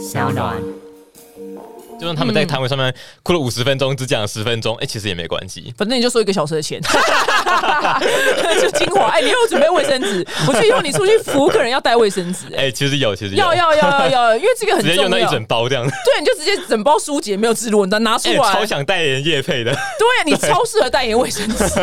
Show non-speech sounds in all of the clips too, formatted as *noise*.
小暖。就算他们在摊位上面哭了五十分钟，只讲了十分钟，哎、其实也没关系。反正你就收一个小时的钱，*laughs* 就精华。哎、你有准备卫生纸？我觉得以后你出去服务客人要带卫生纸、哎、哎、其实有，其实有要要要要要，*laughs* 因为这个很直接用那一重要。整包这样子，对，你就直接整包书籍没有植入，你拿出哎、来。超想代言叶配的。对，你超适合代言卫生纸。*laughs*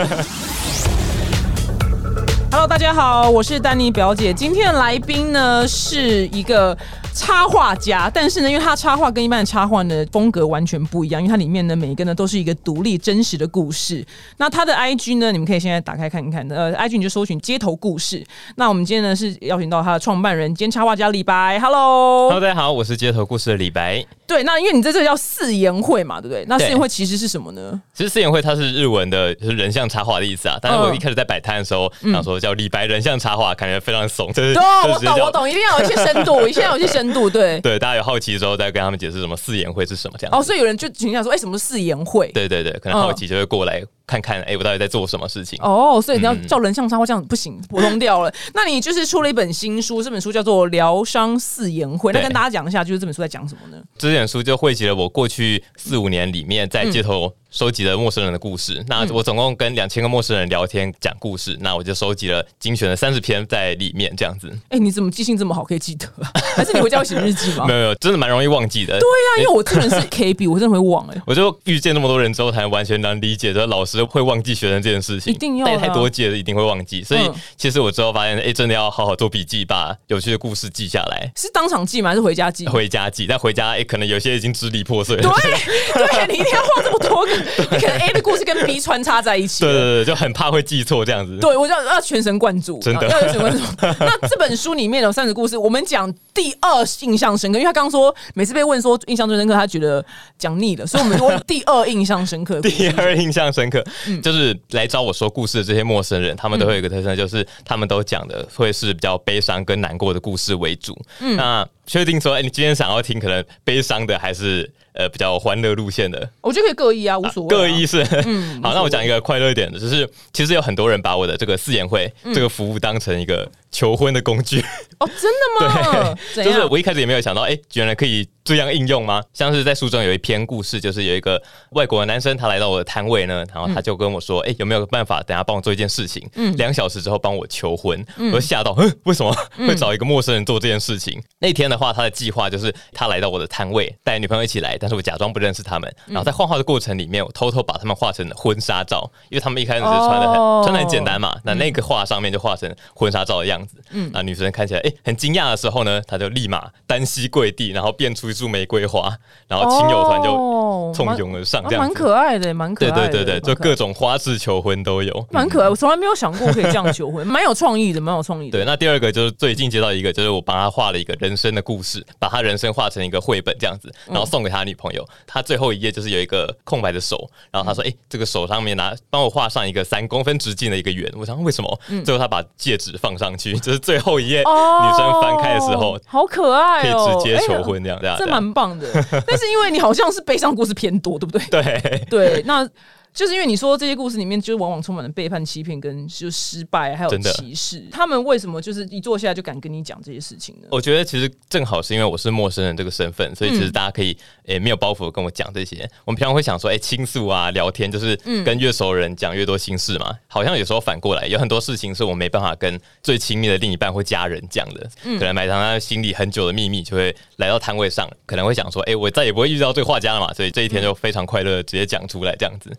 Hello，大家好，我是丹妮表姐。今天的来宾呢是一个插画家，但是呢，因为他插画跟一般的插画呢风格完全不一样，因为它里面呢每一个呢都是一个独立真实的故事。那他的 IG 呢，你们可以现在打开看一看。呃，IG 你就搜寻街头故事。那我们今天呢是邀请到他的创办人兼插画家李白。Hello，Hello，大家好，我是街头故事的李白。对，那因为你在这个叫四言会嘛，对不对？那四言会其实是什么呢？其实四言会它是日文的，就是人像插画的意思啊。但是我嗯一开始在摆摊的时候，想说叫李白人像插画，感觉非常怂，就是对，我懂，我懂，一定要有一些深度，一定要有一些深度，对。*laughs* 对，大家有好奇之后再跟他们解释什么四言会是什么这样。哦，所以有人就群想说，哎、什么是四言会？对对对，可能好奇就会过来看看，哎、我到底在做什么事情。哦，所以你要嗯叫人像插画这样不行，普通掉了。*laughs* 那你就是出了一本新书，这本书叫做《疗伤四言会》，那跟大家讲一下，就是这本书在讲什么呢？这本书就汇集了我过去四五年里面在街嗯头收集的陌生人的故事。那我总共跟两千个陌生人聊天讲故事，那我就收集了精选的三十篇在里面，这样子。哎、你怎么记性这么好，可以记得、啊？*laughs* 还是你回家会写日记吗？*laughs* 没有没有，真的蛮容易忘记的。对啊，因为我这个人是 KB，我真的会忘哎、我就遇见那么多人之后，才完全能理解，这老师会忘记学生这件事情，一定要带太多届了，一定会忘记。所以嗯其实我之后发现，哎、真的要好好做笔记，把有趣的故事记下来，是当场记吗？还是回家记？回家记。但回家，哎、可能有些已经支离破碎了。对，*laughs* 对你一定要画这么多个，你可能 A 的故事跟 B 穿插在一起。对对对，就很怕会记错这样子。对，我就要要全神贯注，真的要要全神贯注。*laughs* 那这本书里面有三十故事，我们讲第二印象深刻，因为他刚刚说每次被问说印象最深刻，他觉得讲腻了，所以我们说第二印象深刻。*laughs* 第二印象深刻，嗯就是来找我说故事的这些陌生人，他们都会有一个特征，就是他们都讲的会是比较悲伤跟难过的故事为主。嗯那确定说，哎、你今天想要听可能悲伤的，还是呃比较欢乐路线的？我觉得可以各一啊，无所谓、各一。是，嗯好，那我讲一个快乐一点的，就是其实有很多人把我的这个四言会、嗯这个服务当成一个求婚的工具，哦，真的吗？*laughs* 对就是？我一开始也没有想到，哎、原来可以这样应用吗？像是在书中有一篇故事，就是有一个外国的男生，他来到我的摊位呢，然后他就跟我说，哎、有没有办法等下帮我做一件事情？嗯两小时之后帮我求婚，我就吓到，嗯，为什么会找一个陌生人做这件事情？那天的话，他的计划就是他来到我的摊位，带女朋友一起来，但是我假装不认识他们，然后在画画的过程里面，我偷偷把他们画成了婚纱照，因为他们一开始是穿的很、哦穿的很简单嘛，那那个画上面就画成婚纱照的样子，嗯，那女生看起来哎、很惊讶的时候呢，她就立马单膝跪地，然后变出一束玫瑰花，然后亲友团就哦簇拥而上，这样子。蛮可爱的，蛮可对爱的。对对对，就蛮可爱各种花式求婚都有。蛮可爱。我从来没有想过可以这样求婚，蛮有创意的，蛮有创意的。对，那第二个就是最近接到一个，就是我帮他画了一个人生的故事，把他人生画成一个绘本这样子，然后送给他女朋友。他最后一页就是有一个空白的手，然后他说：“哎、这个手上面拿帮我画上一个三公分直径的一个圆。”我想为什么？最后他把戒指放上去，*laughs* 就是最后一页女生翻开的时候。好可爱哦可以哦，直接求哎婚这样，这样，这这样蛮棒的。但是因为你好像是悲伤故事偏多，对不对？*laughs* 对。对，那就是因为你说这些故事里面，就是往往充满了背叛、欺骗跟就失败，还有歧视。他们为什么就是一坐下来就敢跟你讲这些事情呢？我觉得其实正好是因为我是陌生人这个身份，所以其嗯实大家可以诶、没有包袱地跟我讲这些。我们平常会想说，诶、倾诉啊，聊天，就是嗯跟越熟的人讲越多心事嘛。好像有时候反过来，有很多事情是我没办法跟最亲密的另一半或家人讲的，嗯可能埋藏在心里很久的秘密，就会来到摊位上，可能会想说，诶、我再也不会遇到这个画家了嘛。所以这一天就非常快乐，直接讲出来这样子。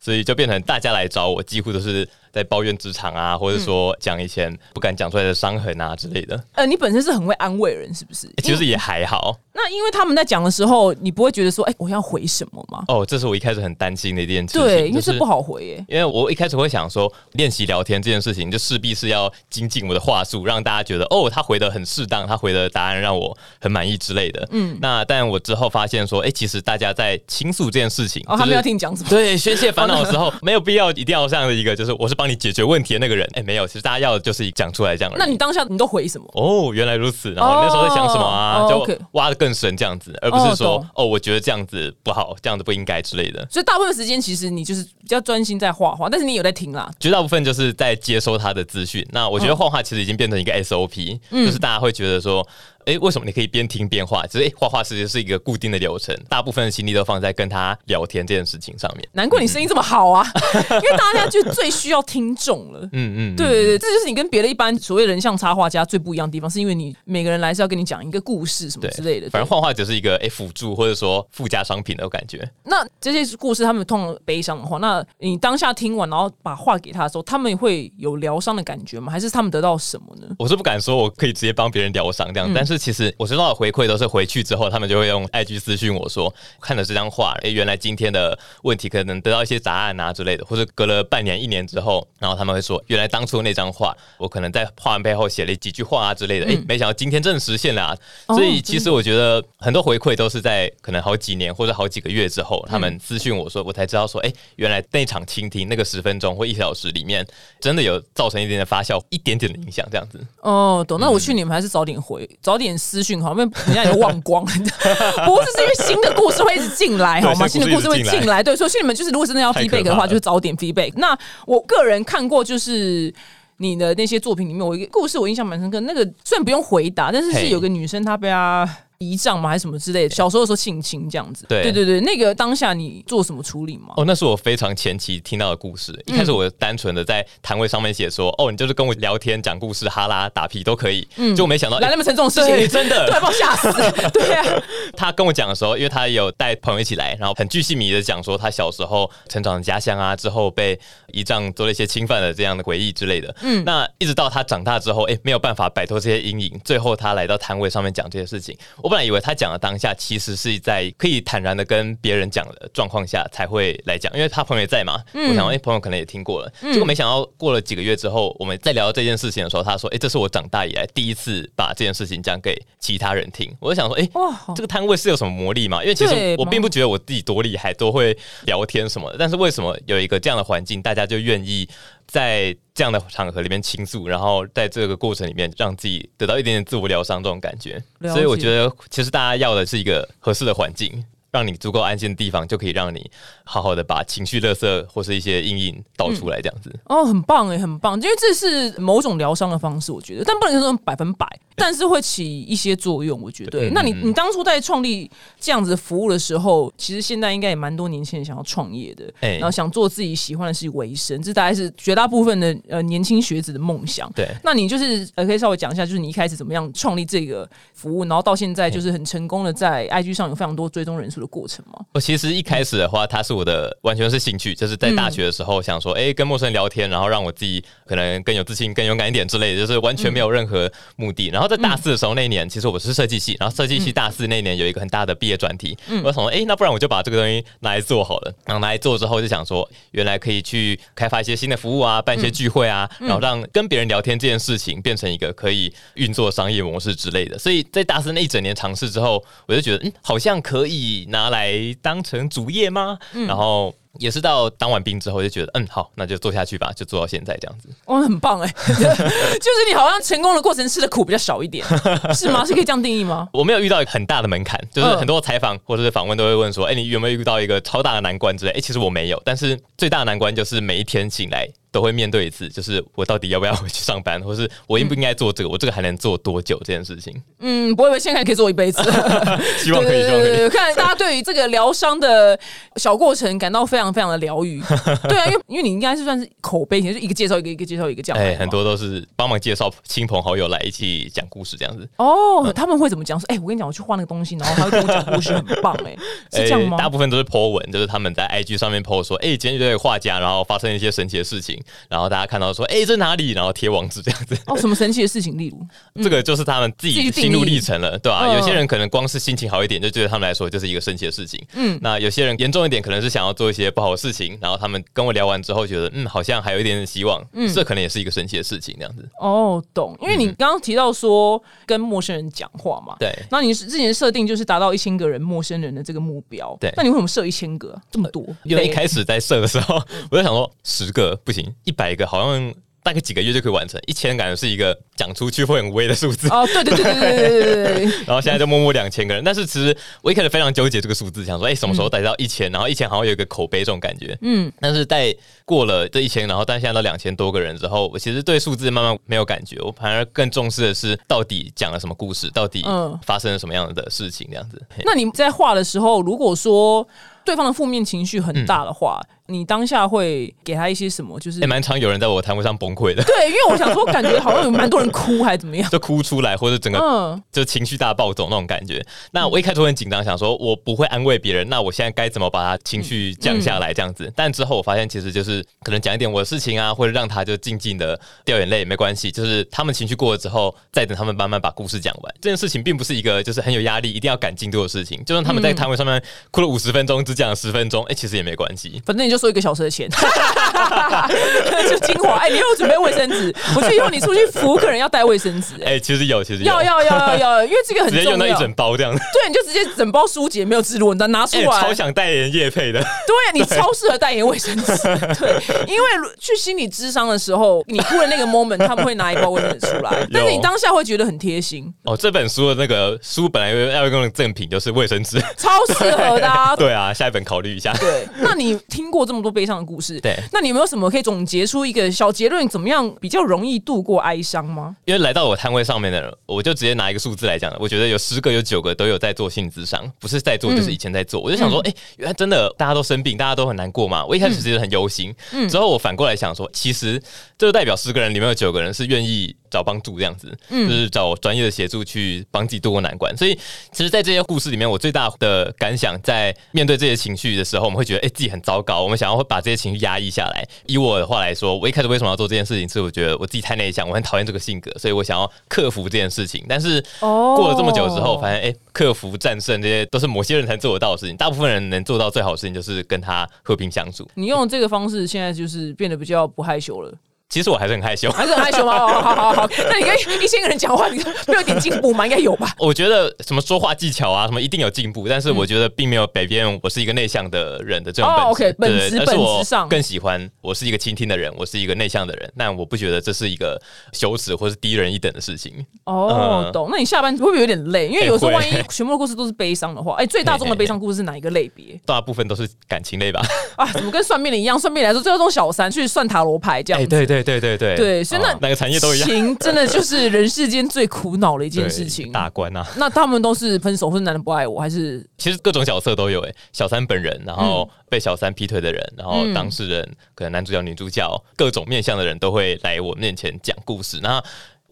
所以就变成大家来找我，几乎都是在抱怨职场啊，或者说讲以前不敢讲出来的伤痕啊之类的。呃，你本身是很会安慰人，是不是？其实也还好那因为他们在讲的时候，你不会觉得说，哎、我要回什么吗？哦，这是我一开始很担心的一件事情。对，因为就是这不好回耶。因为我一开始会想说，练习聊天这件事情，就势必是要精进我的话术，让大家觉得哦，他回的很适当，他回的答案让我很满意之类的。嗯，那但我之后发现说，哎、其实大家在倾诉这件事情，哦，他们要听你讲什么？对，宣泄烦恼的时候，*laughs* 没有必要一定要这样的一个，就是我是帮你解决问题的那个人。哎、没有，其实大家要的就是讲出来这样。那你当下你都回什么？哦，原来如此。然后那时候在想什么啊？哦就挖的更深这样子，而不是说哦哦我觉得这样子不好，这样子不应该之类的。所以大部分时间其实你就是比较专心在画画，但是你有在听啦。绝大部分就是在接收他的资讯。那我觉得画画其实已经变成一个 SOP，、就是大家会觉得说，哎，为什么你可以边听边画？只是哎，画画其实是一个固定的流程，大部分的心力都放在跟他聊天这件事情上面。难怪你声音这么好啊，*laughs* 因为大家就最需要听众了。嗯嗯，对对对，这就是你跟别的一般所谓人像插画家最不一样的地方，是因为你每个人来是要跟你讲一个故事什么之类的。反正画画只是一个哎辅助或者说附加商品的感觉。那这些故事他们通常悲伤的话，那你当下听完然后把画给他的时候，他们会有疗伤的感觉吗？还是他们得到什么呢？我是不敢说我可以直接帮别人疗伤这样，但是其实我收到的回馈都是回去之后，他们就会用 IG 私讯我说，看了这张画，哎，原来今天的问题可能得到一些答案啊之类的，或者隔了半年一年之后，然后他们会说，原来当初那张画，我可能在画完背后写了几句话啊之类的，哎，没想到今天真的实现了。啊。所以其实我觉得很多回馈都是在可能好几年或者好几个月之后，他们私讯我说，我才知道说，哎，原来那场倾听那个十分钟或一小时里面，真的有造成一点点发酵，一点点的影响这样子。哦，懂。那我去你们还是早点回，早点私讯好，因为人家也忘光。*laughs* 不是，是因为新的故事会一直进来，好吗？新的故事会进来。对，所以你们就是，如果真的要 feedback 的话，就是早点 feedback。那我个人看过，就是你的那些作品里面，我一个故事我印象蛮深刻。那个虽然不用回答，但是是有个女生她被他。遗仗吗？还是什么之类的？小时候的时候性侵这样子。对对对对，那个当下你做什么处理吗？哦，那是我非常前期听到的故事。一开始我单纯的在摊位上面写说，哦，你就是跟我聊天、讲故事、哈拉打屁都可以。嗯，就没想到来那么沉重的事情，真的，*laughs* 对把我吓死。*laughs* 对啊，他跟我讲的时候，因为他有带朋友一起来，然后很巨细迷的讲说他小时候成长的家乡啊，之后被遗仗做了一些侵犯的这样的回忆之类的。嗯，那一直到他长大之后，哎，没有办法摆脱这些阴影，最后他来到摊位上面讲这些事情。我本来以为他讲的。当下其实是在可以坦然的跟别人讲的状况下才会来讲，因为他朋友也在嘛。我想，哎，朋友可能也听过了。结果没想到过了几个月之后，我们在聊这件事情的时候，他说：“哎，这是我长大以来第一次把这件事情讲给其他人听。”我就想说：“哎，这个摊位是有什么魔力吗？因为其实我并不觉得我自己多厉害，多会聊天什么的。但是为什么有一个这样的环境，大家就愿意？”在这样的场合里面倾诉，然后在这个过程里面让自己得到一点点自我疗伤这种感觉，所以我觉得其实大家要的是一个合适的环境。让你足够安心的地方，就可以让你好好的把情绪、垃圾或是一些阴影倒出来，这样子。哦，很棒哎，很棒，因为这是某种疗伤的方式，我觉得，但不能说百分百，但是会起一些作用，我觉得。那你你当初在创立这样子服务的时候，其实现在应该也蛮多年轻人想要创业的，然后想做自己喜欢的事为生，这大概是绝大部分的呃年轻学子的梦想。对，那你就是呃可以稍微讲一下，就是你一开始怎么样创立这个服务，然后到现在就是很成功的在 IG 上有非常多追踪人数的。过程吗？我其实一开始的话，它是我的完全是兴趣，就是在大学的时候想说，哎，跟陌生人聊天，然后让我自己可能更有自信、更勇敢一点之类的，就是完全没有任何目的。然后在大四的时候那一年，其实我是设计系，然后设计系大四那年有一个很大的毕业专题，我想说，哎，那不然我就把这个东西拿来做好了。然后拿来做之后，就想说，原来可以去开发一些新的服务啊，办一些聚会啊，然后让跟别人聊天这件事情变成一个可以运作商业模式之类的。所以在大四那一整年尝试之后，我就觉得，嗯，好像可以。拿来当成主业吗？然后也是到当完兵之后就觉得，嗯，好，那就做下去吧，就做到现在这样子。哦，很棒哎，*laughs* 就是你好像成功的过程吃的苦比较少一点，*laughs* 是吗？是可以这样定义吗？我没有遇到很大的门槛，就是很多采访或者是访问都会问说，哎，你有没有遇到一个超大的难关之类？哎，其实我没有，但是最大的难关就是每一天醒来。都会面对一次，就是我到底要不要回去上班，或是我应不应该做这个？我这个还能做多久这件事情？嗯，不会，现在可以做一辈子。*laughs* 希望可以，希望可以。看大家对于这个疗伤的小过程感到非常非常的疗愈。*laughs* 对啊，因为因为你应该是算是口碑，就一个介绍一个，一个介绍一个这样。哎，很多都是帮忙介绍亲朋好友来一起讲故事这样子。哦，他们会怎么讲？说，哎，我跟你讲，我去画那个东西，然后他会跟我讲故事，很棒，哎，*laughs* 是这样吗？大部分都是 po 文，就是他们在 IG 上面 po 说，哎，今天这个画家，然后发生一些神奇的事情，然后大家看到。说，哎，这哪里？然后贴网址这样子。哦，什么神奇的事情？例如，这个就是他们自己心路历程了，对吧？有些人可能光是心情好一点，就觉得他们来说就是一个神奇的事情。嗯，那有些人严重一点，可能是想要做一些不好的事情。然后他们跟我聊完之后，觉得嗯，好像还有一点点希望。嗯，这可能也是一个神奇的事情，这样子。哦，懂。因为你刚刚提到说跟陌生人讲话嘛，对。那你之前设定就是达到一千个人陌生人的这个目标，对。那你为什么设一千个这么多？因为一开始在设的时候，我就想说十个不行，一百个好像。大概几个月就可以完成。一千感觉是一个讲出去会很微的数字，哦，对对对对对对对 *laughs* 然后现在就默默两千个人。但是其实我一开始非常纠结这个数字，想说，哎、什么时候达到一千？然后一千好像有一个口碑这种感觉，嗯，但是在过了这一千，然后但现在到两千多个人之后，我其实对数字慢慢没有感觉，我反而更重视的是到底讲了什么故事，到底嗯发生了什么样的事情，这样子。嘿那你在画的时候，如果说对方的负面情绪很大的话，你当下会给他一些什么？就是也蛮常有人在我摊位上崩溃的，对，因为我想说，感觉好像有蛮多人哭，还是怎么样？*laughs* 就哭出来，或者整个嗯，就情绪大暴走那种感觉。那我一开始会很紧张，想说我不会安慰别人，那我现在该怎么把他情绪降下来这样子？但之后我发现，其实就是可能讲一点我的事情啊，或者让他就静静的掉眼泪没关系，就是他们情绪过了之后，再等他们慢慢把故事讲完。这件事情并不是一个就是很有压力，一定要赶进度的事情。就算他们在摊位上面哭了五十分钟，只讲了十分钟，哎、其实也没关系。反正你就收一个小时的钱，*laughs* 就精华。哎、你有准备卫生纸？我觉得以后你出去服务客人要带卫生纸、哎哎、其实有，其实有要要要要要，因为这个很直接用那一重要。整包这样子，对，你就直接整包书籍没有植入，你拿出哎、来。超想代言叶配的。对你超适合代言卫生纸，对，因为去心理咨商的时候，你哭的那个 moment，他们会拿一包卫生纸出来，但是你当下会觉得很贴心，哦，这本书的那个书本来要用的赠品就是卫生纸。超适合的、啊。对啊，下一本考虑一下。对，那你听过这么多悲伤的故事，对那你有没有什么可以总结出一个小结论，怎么样比较容易度过哀伤吗？因为来到我摊位上面的人，我就直接拿一个数字来讲，我觉得有十个有九个都有在做心理咨商，不是在做就是以前在做。我就想说，哎、原来真的大家都生病，大家都很难过嘛。我一开始其实很忧心，之后我反过来想说，其实这就代表十个人里面有九个人是愿意找帮助这样子，就是找专业的协助去帮自己度过难关。所以，其实，在这些故事里面，我最大的感想，在面对这些情绪的时候，我们会觉得，哎、自己很糟糕，我们想要把这些情绪压抑下来。以我的话来说，我一开始为什么要做这件事情，是我觉得我自己太内向，我很讨厌这个性格，所以我想要克服这件事情。但是哦过了这么久之后，发现，哎、克服、战胜这些都是某些人才做得到的事情。大部分人能做到最好的事情，就是跟他和平相处。你用这个方式，现在就是变得比较不害羞了，其实我还是很害羞。还是很害羞吗？*laughs* 哦好好好，那你跟一千个人讲话，你没有点进步吗？应该有吧？我觉得什么说话技巧啊，什么一定有进步，但是我觉得并没有改变我是一个内向的人的这种哦本质。OK，本质本质上更喜欢我是一个倾听的人，我是一个内向的人，但我不觉得这是一个羞耻或是低人一等的事情。哦，嗯懂。那你下班会不会有点累？因为哎有时候万一全部的故事都是悲伤的话，哎，最大众的悲伤 *laughs* 故事是哪一个类别大部分都是感情类吧？啊？怎么跟算命的一样？算命来说，最后这种小三去算塔罗牌这样哎，子。对对对对对对所以那哦哪个产业都一样。情真的就是 *laughs* 人世间最苦恼的一件事情。大关啊！那他们都是分手，或者男人不爱我，还是其实各种角色都有诶、小三本人，然后被小三劈腿的人，然后嗯当事人，可能男主角、女主角，各种面向的人都会来我面前讲故事。然后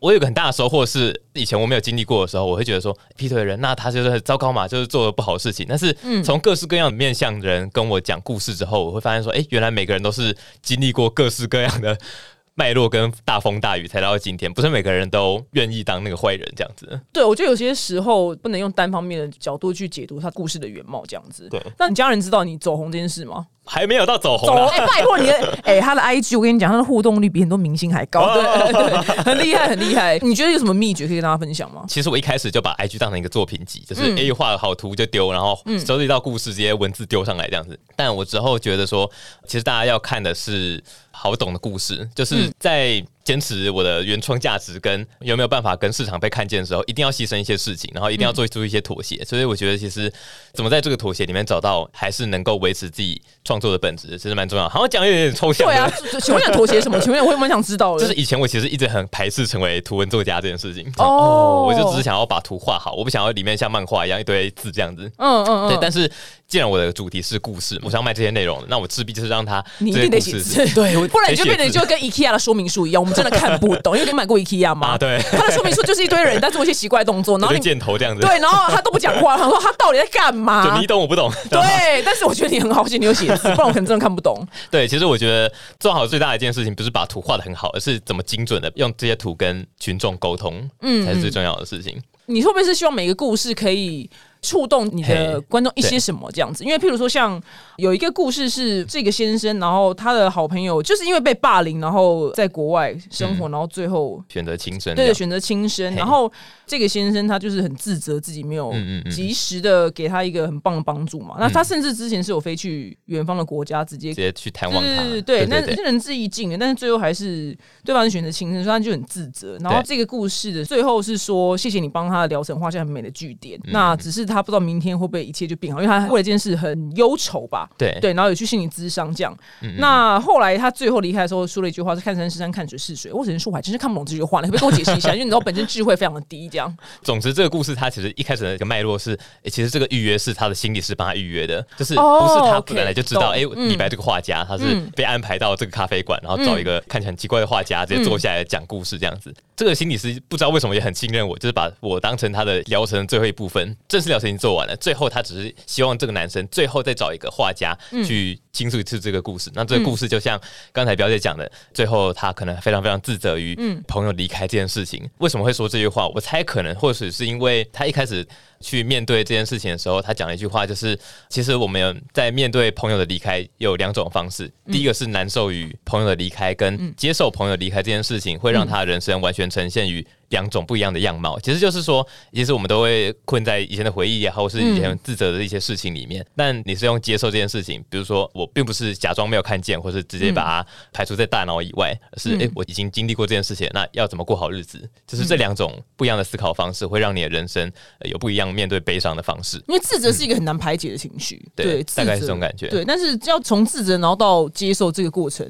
我有个很大的收获是，以前我没有经历过的时候，我会觉得说劈腿的人，那他就是很糟糕嘛，就是做了不好的事情。但是嗯从各式各样的面向的人跟我讲故事之后，我会发现说，哎、原来每个人都是经历过各式各样的。脉络跟大风大雨才到今天，不是每个人都愿意当那个坏人这样子。对我觉得有些时候不能用单方面的角度去解读他故事的原貌，这样子。对那你家人知道你走红这件事吗？还没有到走红哎、拜托你的，哎、*laughs* 他的 IG 我跟你讲，他的互动率比很多明星还高，对 *laughs* 对对，很厉害，很厉害。你觉得有什么秘诀可以跟大家分享吗？其实我一开始就把 IG 当成一个作品集，就是嗯 A 画了好图就丢，然后收集到故事直接文字丢上来这样子。但我之后觉得说，其实大家要看的是好懂的故事，就是在坚持我的原创价值跟有没有办法跟市场被看见的时候，一定要牺牲一些事情，然后一定要做出一些妥协。所以我觉得其实怎么在这个妥协里面找到还是能够维持自己创作的本质，其实蛮重要。好像讲有点抽象，对啊，请问你妥协什么？请问我蛮想知道的。就是以前我其实一直很排斥成为图文作家这件事情。*laughs* 哦哦，我就只是想要把图画好，我不想要里面像漫画一样一堆字这样子。嗯嗯嗯，对，但是既然我的主题是故事，我想要卖这些内容，那我势必就是让它你一定得写字，对，不然你就变得就跟 IKEA 的说明书一样，我们真的看不懂。因为你买过 IKEA 吗？啊，对，他的说明书就是一堆人在做一些奇怪的动作，然后箭头这样子，对，然后他都不讲话，他说他到底在干 *laughs* 就嘛你？懂我不懂，对，但是我觉得你很好，而且你有写字，*laughs* 不然我可能真的看不懂。对，其实我觉得做好最大的一件事情，不是把图画的很好，而是怎么精准的用这些图跟群众沟通，嗯才是最重要的事情。你会不会是希望每个故事可以触动你的观众一些什么这样子。因为譬如说，像有一个故事是这个先生，然后他的好朋友就是因为被霸凌，然后在国外生活，然后最后选择轻生这对，选择轻生，然后这个先生他就是很自责自己没有及时的给他一个很棒的帮助嘛。那他甚至之前是有飞去远方的国家直接直。接去探望他，对对对，那对那仁至义尽了，但是最后还是对方是选择轻生，所以他就很自责。然后这个故事的最后是说，谢谢你帮他的疗程画下很美的句点。嗯那只是他不知道明天会不会一切就变好，因为他为了这件事很忧愁吧。对对，然后有去心理咨商这样。嗯那后来他最后离开的时候说了一句话：“是看山是山，看水是水。”我只能说，我还真是看不懂这句话，你可不可以跟我解释一下？*laughs* 因为你知道本身智慧非常的低，这样。总之，这个故事它其实一开始的一个脉络是，诶其实这个预约是他的心理师帮他预约的，就是哦不是他本来就知道，哎、李白这个画家他是嗯被安排到这个咖啡馆，然后找一个看起来很奇怪的画家，直接坐下来讲故事这样子。这个心理师不知道为什么也很信任我，就是把我当成他的疗程的最后一部分，正式疗程已经做完了，最后他只是希望这个男生最后再找一个画家去倾诉一次这个故事。那这个故事就像刚才表姐讲的，最后他可能非常非常自责于朋友离开这件事情。为什么会说这句话？我猜可能或许是因为他一开始去面对这件事情的时候，他讲了一句话，就是其实我们在面对朋友的离开有两种方式，第一个是难受于朋友的离开，跟接受朋友离开这件事情，会让他的人生完全呈现于。两种不一样的样貌，其实就是说，其实我们都会困在以前的回忆也好，或是以前自责的一些事情里面。但你是用接受这件事情，比如说我并不是假装没有看见，或是直接把它排除在大脑以外，而是诶、我已经经历过这件事情，那要怎么过好日子？就是这两种不一样的思考方式，会让你的人生、呃有不一样面对悲伤的方式。因为自责是一个很难排解的情绪，对大概是这种感觉。对，但是要从自责然后到接受这个过程，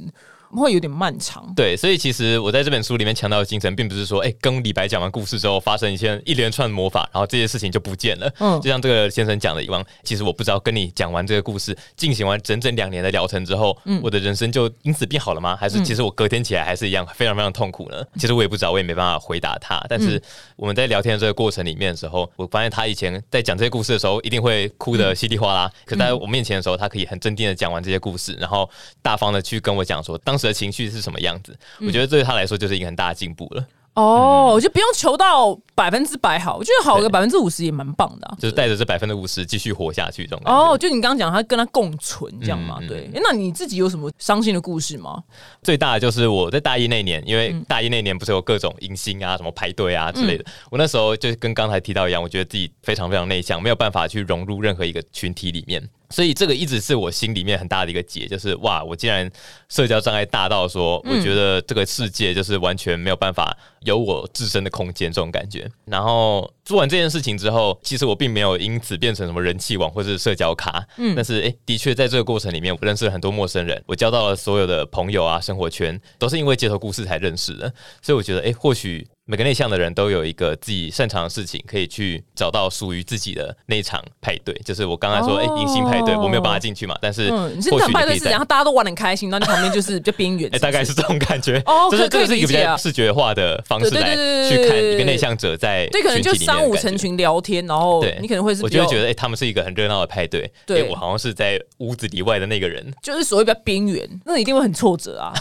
会有点漫长。对，所以其实我在这本书里面强调的精神，并不是说，哎、跟李白讲完故事之后发生一些一连串魔法，然后这些事情就不见了。嗯就像这个先生讲的一样，其实我不知道跟你讲完这个故事，进行完整整两年的疗程之后，嗯我的人生就因此变好了吗？还是其实我隔天起来还是一样非常非常痛苦呢？其实我也不知道，我也没办法回答他。但嗯是我们在聊天的这个过程里面的时候，我发现他以前在讲这些故事的时候，一定会哭得稀里哗啦。可在我面前的时候，他可以很镇定的讲完这些故事，然后大方的去跟我讲说当时的情绪是什么样子。我觉得对他来说就是一个很大的进步了。哦，我就不用求到百分之百好，我觉得好个百分之五十也蛮棒的啊、就是带着这百分之五十继续活下去这种。哦，就你刚刚讲，他跟他共存这样嘛？嗯嗯对、诶那你自己有什么伤心的故事吗？最大的就是我在大一那年，因为嗯大一那年不是有各种迎新啊、什么排队啊之类的。我那时候就跟刚才提到一样，我觉得自己非常非常内向，没有办法去融入任何一个群体里面。所以这个一直是我心里面很大的一个结，就是哇，我竟然社交障碍大到说，嗯我觉得这个世界就是完全没有办法有我自身的空间这种感觉。然后做完这件事情之后，其实我并没有因此变成什么人气王或是社交咖，嗯，但是诶，的确在这个过程里面，我认识了很多陌生人，我交到了所有的朋友啊，生活圈都是因为街头故事才认识的。所以我觉得，诶，或许每个内向的人都有一个自己擅长的事情，可以去找到属于自己的那一场派对。就是我刚才说，哎，哦迎新派对，我没有办法进去嘛，但是嗯，你是或那许你可以在场派对是怎样？大家都玩的很开心，然后你旁边就是比较边缘哎、，大概是这种感觉。哦就是这个是一个比较视觉化的方式来去看一个内向者在对，可能就群体里面的商务感觉成群聊天，然后对你可能会是我就会觉得，哎、他们是一个很热闹的派对，对哎我好像是在屋子里外的那个人，就是所谓比较边缘，那一定会很挫折啊。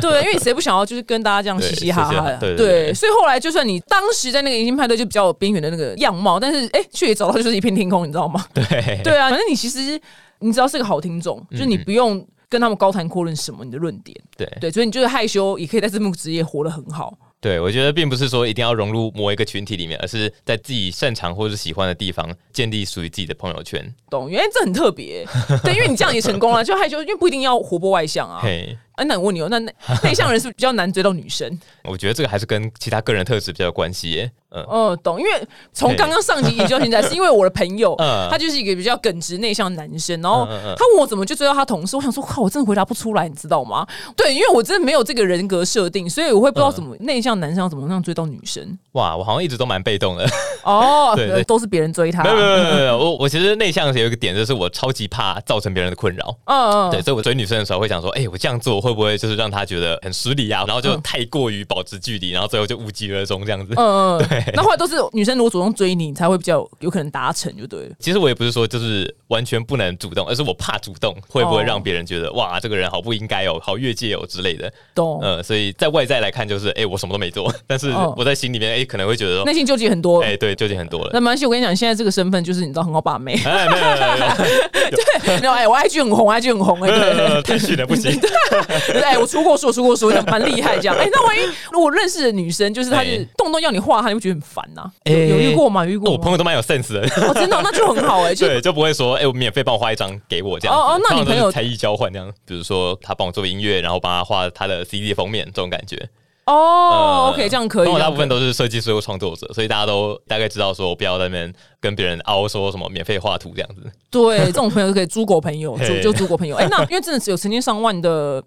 对，因为谁不想要就是跟大家这样嘻嘻哈哈的？对以后来就算你当时在那个迎新派对就比较边缘的那个样貌，但是哎，却也找到就是一片天空，你知道吗？*laughs* 对对啊，反正你其实你只要是个好听众，就是嗯你不用跟他们高谈阔论什么你的论点，对对，所以你就是害羞也可以在字幕职业活得很好。对，我觉得并不是说一定要融入某一个群体里面，而是在自己擅长或者喜欢的地方建立属于自己的朋友圈。懂？原来这很特别，对，因为你这样也成功了，就害羞，因为不一定要活泼外向啊。嘿，哎，那我问你哦，那内 *laughs* 内向人是不是比较难追到女生？我觉得这个还是跟其他个人特质比较有关系耶。嗯，哦，懂，因为从刚刚上集研究到现在，是因为我的朋友，*laughs* 嗯他就是一个比较耿直内向的男生，然后他问我怎么就追到他同事，我想说，靠，我真的回答不出来，你知道吗？*laughs* 对，因为我真的没有这个人格设定，所以我会不知道怎么内向男生要怎么样追到女生。哇，我好像一直都蛮被动的。哦，对对都是别人追他，没有没有没有，我我其实内向有一个点，就是我超级怕造成别人的困扰。嗯嗯，对，所以我追女生的时候会想说，哎、我这样做会会不会就是让他觉得很失礼啊？然后就太过于保持距离，然后最后就无疾而终这样子。嗯嗯，*laughs* 对。那后来都是女生如果主动追你，你才会比较有可能达成，就对了。其实我也不是说就是完全不能主动，而是我怕主动会不会让别人觉得哇，这个人好不应该哦，好越界哦之类的。懂。嗯，所以在外在来看就是哎，我什么都没做，但是我在心里面哎可能会觉得内心纠结很多。哎，对，纠结很多了。那没关系，我跟你讲，现在这个身份就是你知道很好把妹。*laughs* 哎，没有没有没有。*laughs* 对，没有哎，我 IG 很红，IG 很红哎，太虚了不行。对，我出过书，出过书，蛮厉害这样。哎，那万一如果认识的女生，就是她是动不动要你画，她就觉得很烦呐。有有遇过吗？遇过？我朋友都蛮有 sense 的。哦，真的，那就很好哎。*laughs* 对，就不会说哎，我免费帮我画一张给我这样。哦哦，那你朋友才艺交换这样，比如说他帮我做音乐，然后帮他画他的 CD 封面这种感觉。哦，OK，这样可以。我大部分都是设计师或创作者，所以大家都大概知道说，不要在那边跟别人凹说什么免费画图这样子。对，这种朋友就可以 *laughs* 租狗朋友，就就租狗朋友。哎，那因为真的只有成千上万的。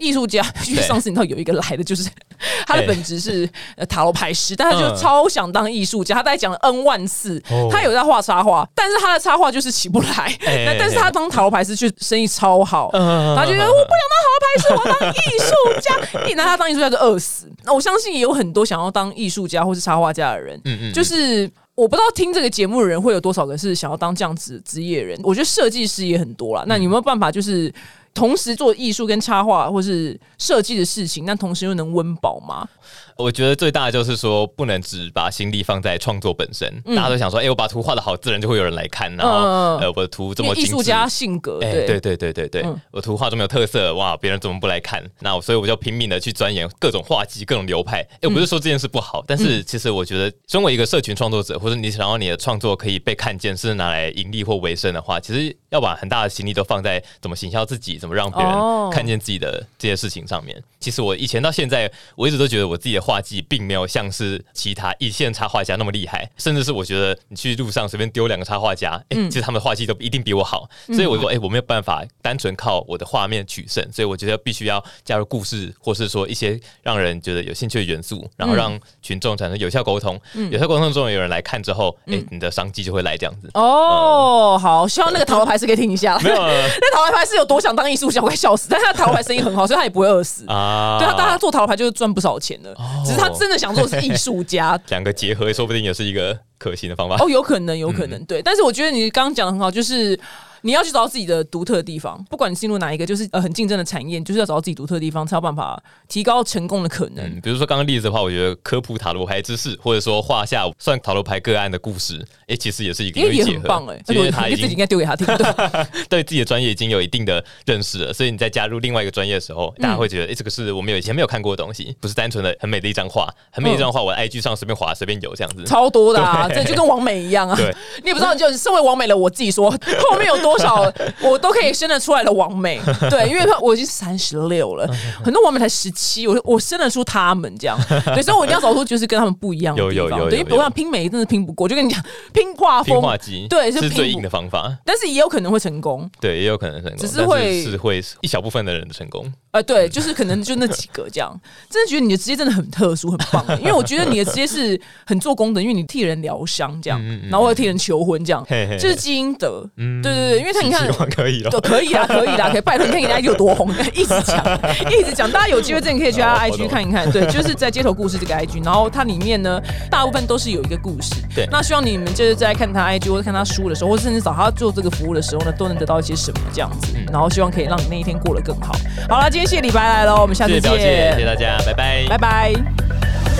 艺术家，因为上次你知道有一个来的，就是 *laughs* 他的本职是塔罗牌师，但他就超想当艺术家。他大概讲了 N 万次，他有在画插画，但是他的插画就是起不来。那 *laughs* 但是他当塔罗牌师却生意超好，他觉得我不想当塔罗牌师，我要当艺术家。你拿他当艺术家就饿死。*laughs* 那我相信也有很多想要当艺术家或是插画家的人，嗯嗯，就是我不知道听这个节目的人会有多少个是想要当这样子职业人。我觉得设计师也很多啦。那你有没有办法就是？同时做艺术跟插画或是设计的事情，但同时又能温饱吗？我觉得最大的就是说，不能只把心力放在创作本身。大家都想说，哎，我把图画的好，自然就会有人来看。然后，呃，我的图这么艺术家性格，对对对对对对，我图画这么有特色，哇，别人怎么不来看？那所以我就拼命的去钻研各种画技、各种流派。哎，我不是说这件事不好，但是其实我觉得，身为一个社群创作者，或者你想要你的创作可以被看见，是拿来盈利或维生的话，其实要把很大的心力都放在怎么行销自己，怎么让别人看见自己的这些事情上面。其实我以前到现在，我一直都觉得我自己的画技并没有像是其他一线插画家那么厉害，甚至是我觉得你去路上随便丢两个插画家，哎，其实他们的画技都一定比我好。所以我说，哎，我没有办法单纯靠我的画面取胜，所以我觉得必须要加入故事，或是说一些让人觉得有兴趣的元素，然后让群众产生有效沟通。有效沟通中有人来看之后，哎，你的商机就会来这样子。哦，好，希望那个塔罗牌是可以听一下。没有，*laughs* 那塔罗牌是有多想当艺术家，我快笑死。但是他塔罗牌生意很好，所以他也不会饿死啊。对他，当他做塔罗牌就是赚不少钱的，只是他真的想做的是艺术家，*laughs* 两个结合说不定也是一个可行的方法。哦，有可能，有可能，对。但是我觉得你刚刚讲的很好，就是。你要去找到自己的独特的地方，不管你进入哪一个，就是呃很竞争的产业，就是要找到自己独特的地方，才有办法提高成功的可能。比如说刚刚例子的话，我觉得科普塔罗牌知识，或者说画下算塔罗牌个案的故事，哎，其实也是一个也很棒哎，因为他自己应该丢给他听，*laughs* *laughs* 对自己的专业已经有一定的认识了，所以你在加入另外一个专业的时候，大家会觉得哎，这个是我们有以前没有看过的东西，不是单纯的很美的一张画，很美的一张画，我 IG 上随便划随便有这样子，超多的啊，这就跟王美一样啊，你也不知道，就身为王美了，我自己说 *laughs* 后面有多少。*laughs* 我都可以生得出来的王美，*laughs* 对，因为我已经三十六了，*laughs* 很多王美才十七，我我生得出他们这样，所以我一定要找出就是跟他们不一样的地方，对，因为我想拼美真的拼不过，就跟你讲拼画风，拼画机，对，是最硬的方法，但是也有可能会成功，对，也有可能成功，只是会是会一小部分的人的成功，呃，对，就是可能就那几个这样，真的觉得你的职业真的很特殊，很棒，因为我觉得你的职业是很做功德，因为你替人疗伤这样，然后替人求婚这样，这是基因德，对对对，因为他你看。可以了，可以啦，可以啦，可以拜托你看人家有多红，*laughs* 一直讲，一直讲，大家有机会真的可以去他 IG 看一看，对，就是在街头故事这个 IG，然后它里面呢，大部分都是有一个故事，对，那希望你们就是在看他 IG 或者看他书的时候，或者甚至找他做这个服务的时候呢，都能得到一些什么这样子，然后希望可以让你那一天过得更好。好了，今天谢谢李白来了，我们下次见，谢谢大家，拜拜，拜拜。